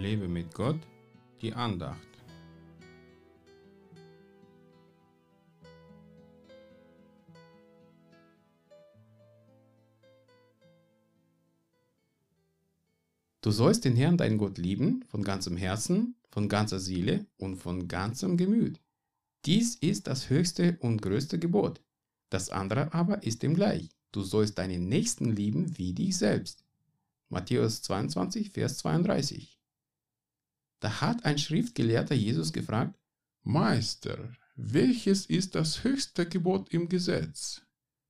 Lebe mit Gott, die Andacht. Du sollst den Herrn deinen Gott lieben von ganzem Herzen, von ganzer Seele und von ganzem Gemüt. Dies ist das höchste und größte Gebot. Das andere aber ist ihm gleich. Du sollst deinen Nächsten lieben wie dich selbst. Matthäus 22, Vers 32. Da hat ein Schriftgelehrter Jesus gefragt, Meister, welches ist das höchste Gebot im Gesetz?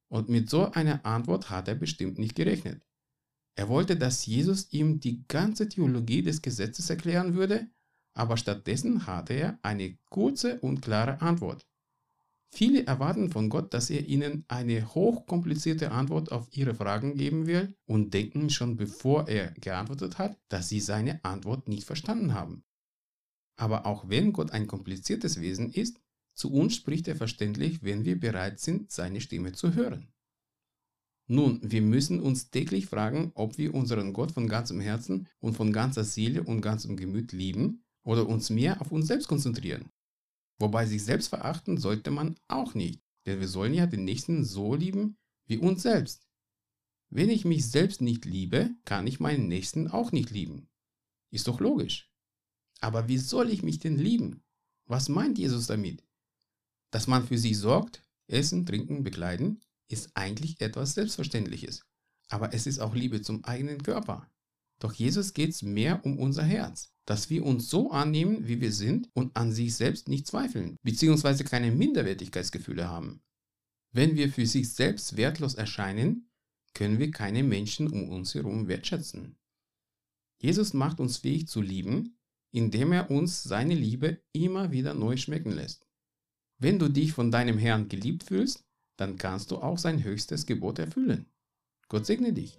Und mit so einer Antwort hat er bestimmt nicht gerechnet. Er wollte, dass Jesus ihm die ganze Theologie des Gesetzes erklären würde, aber stattdessen hatte er eine kurze und klare Antwort. Viele erwarten von Gott, dass er ihnen eine hochkomplizierte Antwort auf ihre Fragen geben will und denken schon bevor er geantwortet hat, dass sie seine Antwort nicht verstanden haben. Aber auch wenn Gott ein kompliziertes Wesen ist, zu uns spricht er verständlich, wenn wir bereit sind, seine Stimme zu hören. Nun, wir müssen uns täglich fragen, ob wir unseren Gott von ganzem Herzen und von ganzer Seele und ganzem Gemüt lieben oder uns mehr auf uns selbst konzentrieren. Wobei sich selbst verachten sollte man auch nicht, denn wir sollen ja den Nächsten so lieben wie uns selbst. Wenn ich mich selbst nicht liebe, kann ich meinen Nächsten auch nicht lieben. Ist doch logisch. Aber wie soll ich mich denn lieben? Was meint Jesus damit? Dass man für sich sorgt, essen, trinken, bekleiden, ist eigentlich etwas Selbstverständliches. Aber es ist auch Liebe zum eigenen Körper. Doch Jesus geht es mehr um unser Herz, dass wir uns so annehmen, wie wir sind und an sich selbst nicht zweifeln, beziehungsweise keine Minderwertigkeitsgefühle haben. Wenn wir für sich selbst wertlos erscheinen, können wir keine Menschen um uns herum wertschätzen. Jesus macht uns fähig zu lieben, indem er uns seine Liebe immer wieder neu schmecken lässt. Wenn du dich von deinem Herrn geliebt fühlst, dann kannst du auch sein höchstes Gebot erfüllen. Gott segne dich.